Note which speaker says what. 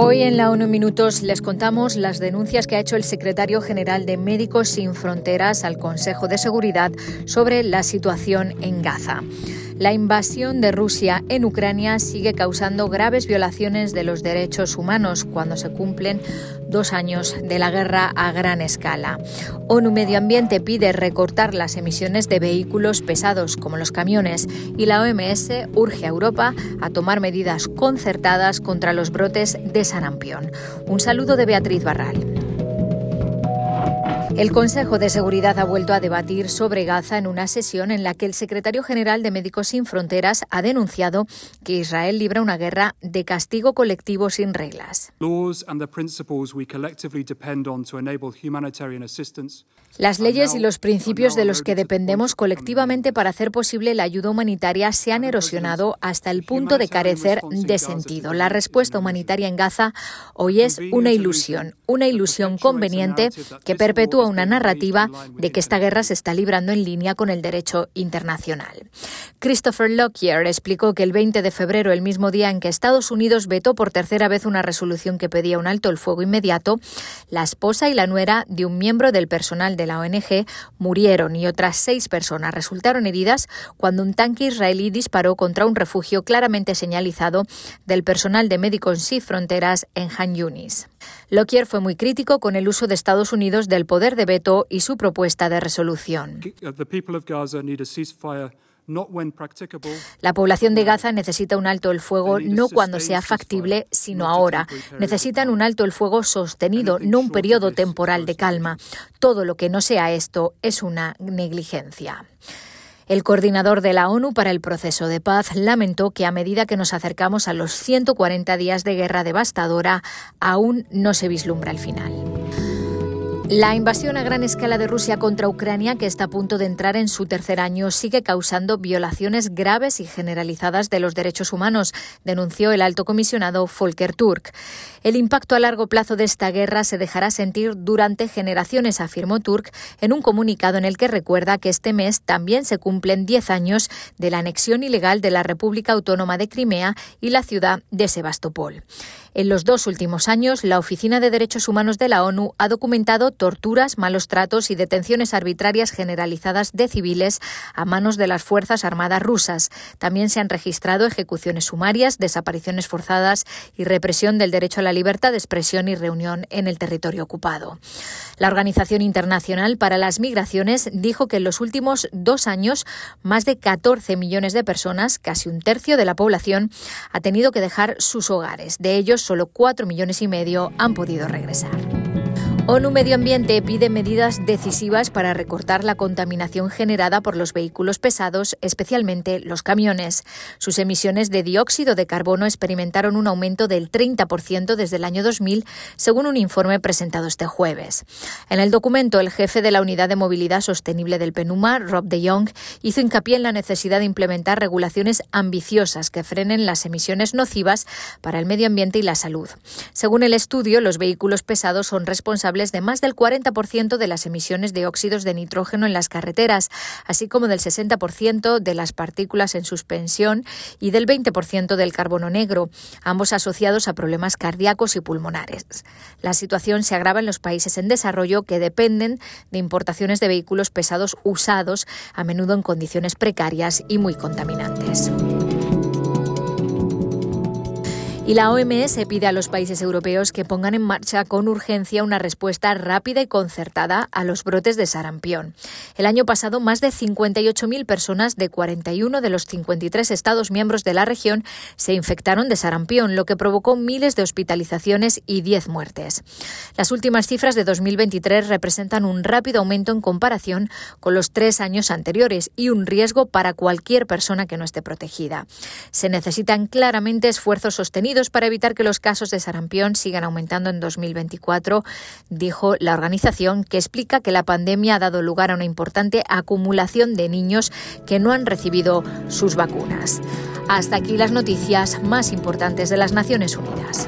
Speaker 1: Hoy en la ONU Minutos les contamos las denuncias que ha hecho el secretario general de Médicos Sin Fronteras al Consejo de Seguridad sobre la situación en Gaza. La invasión de Rusia en Ucrania sigue causando graves violaciones de los derechos humanos cuando se cumplen dos años de la guerra a gran escala. ONU Medio Ambiente pide recortar las emisiones de vehículos pesados como los camiones y la OMS urge a Europa a tomar medidas concertadas contra los brotes de sarampión. Un saludo de Beatriz Barral. El Consejo de Seguridad ha vuelto a debatir sobre Gaza en una sesión en la que el secretario general de Médicos Sin Fronteras ha denunciado que Israel libra una guerra de castigo colectivo sin reglas. Las leyes y los principios de los que dependemos colectivamente para hacer posible la ayuda humanitaria se han erosionado hasta el punto de carecer de sentido. La respuesta humanitaria en Gaza hoy es una ilusión, una ilusión conveniente que perpetúa una narrativa de que esta guerra se está librando en línea con el derecho internacional. Christopher Lockyer explicó que el 20 de febrero, el mismo día en que Estados Unidos vetó por tercera vez una resolución que pedía un alto el fuego inmediato, la esposa y la nuera de un miembro del personal de la ONG murieron y otras seis personas resultaron heridas cuando un tanque israelí disparó contra un refugio claramente señalizado del personal de Médicos Sin Fronteras en Han Yunis. Lockyer fue muy crítico con el uso de Estados Unidos del poder de veto y su propuesta de resolución. La población de Gaza necesita un alto el fuego no cuando sea factible, sino ahora. Necesitan un alto el fuego sostenido, no un periodo temporal de calma. Todo lo que no sea esto es una negligencia. El coordinador de la ONU para el proceso de paz lamentó que a medida que nos acercamos a los 140 días de guerra devastadora, aún no se vislumbra el final. La invasión a gran escala de Rusia contra Ucrania, que está a punto de entrar en su tercer año, sigue causando violaciones graves y generalizadas de los derechos humanos, denunció el alto comisionado Volker Turk. El impacto a largo plazo de esta guerra se dejará sentir durante generaciones, afirmó Turk en un comunicado en el que recuerda que este mes también se cumplen 10 años de la anexión ilegal de la República Autónoma de Crimea y la ciudad de Sebastopol. En los dos últimos años, la Oficina de Derechos Humanos de la ONU ha documentado torturas, malos tratos y detenciones arbitrarias generalizadas de civiles a manos de las Fuerzas Armadas rusas. También se han registrado ejecuciones sumarias, desapariciones forzadas y represión del derecho a la libertad de expresión y reunión en el territorio ocupado. La Organización Internacional para las Migraciones dijo que en los últimos dos años más de 14 millones de personas, casi un tercio de la población, ha tenido que dejar sus hogares. De ellos, solo 4 millones y medio han podido regresar. ONU Medio Ambiente pide medidas decisivas para recortar la contaminación generada por los vehículos pesados, especialmente los camiones. Sus emisiones de dióxido de carbono experimentaron un aumento del 30% desde el año 2000, según un informe presentado este jueves. En el documento, el jefe de la Unidad de Movilidad Sostenible del PENUMA, Rob de Jong, hizo hincapié en la necesidad de implementar regulaciones ambiciosas que frenen las emisiones nocivas para el medio ambiente y la salud. Según el estudio, los vehículos pesados son responsables de más del 40% de las emisiones de óxidos de nitrógeno en las carreteras, así como del 60% de las partículas en suspensión y del 20% del carbono negro, ambos asociados a problemas cardíacos y pulmonares. La situación se agrava en los países en desarrollo que dependen de importaciones de vehículos pesados usados, a menudo en condiciones precarias y muy contaminantes. Y la OMS pide a los países europeos que pongan en marcha con urgencia una respuesta rápida y concertada a los brotes de sarampión. El año pasado, más de 58.000 personas de 41 de los 53 Estados miembros de la región se infectaron de sarampión, lo que provocó miles de hospitalizaciones y 10 muertes. Las últimas cifras de 2023 representan un rápido aumento en comparación con los tres años anteriores y un riesgo para cualquier persona que no esté protegida. Se necesitan claramente esfuerzos sostenidos para evitar que los casos de sarampión sigan aumentando en 2024, dijo la organización, que explica que la pandemia ha dado lugar a una importante acumulación de niños que no han recibido sus vacunas. Hasta aquí las noticias más importantes de las Naciones Unidas.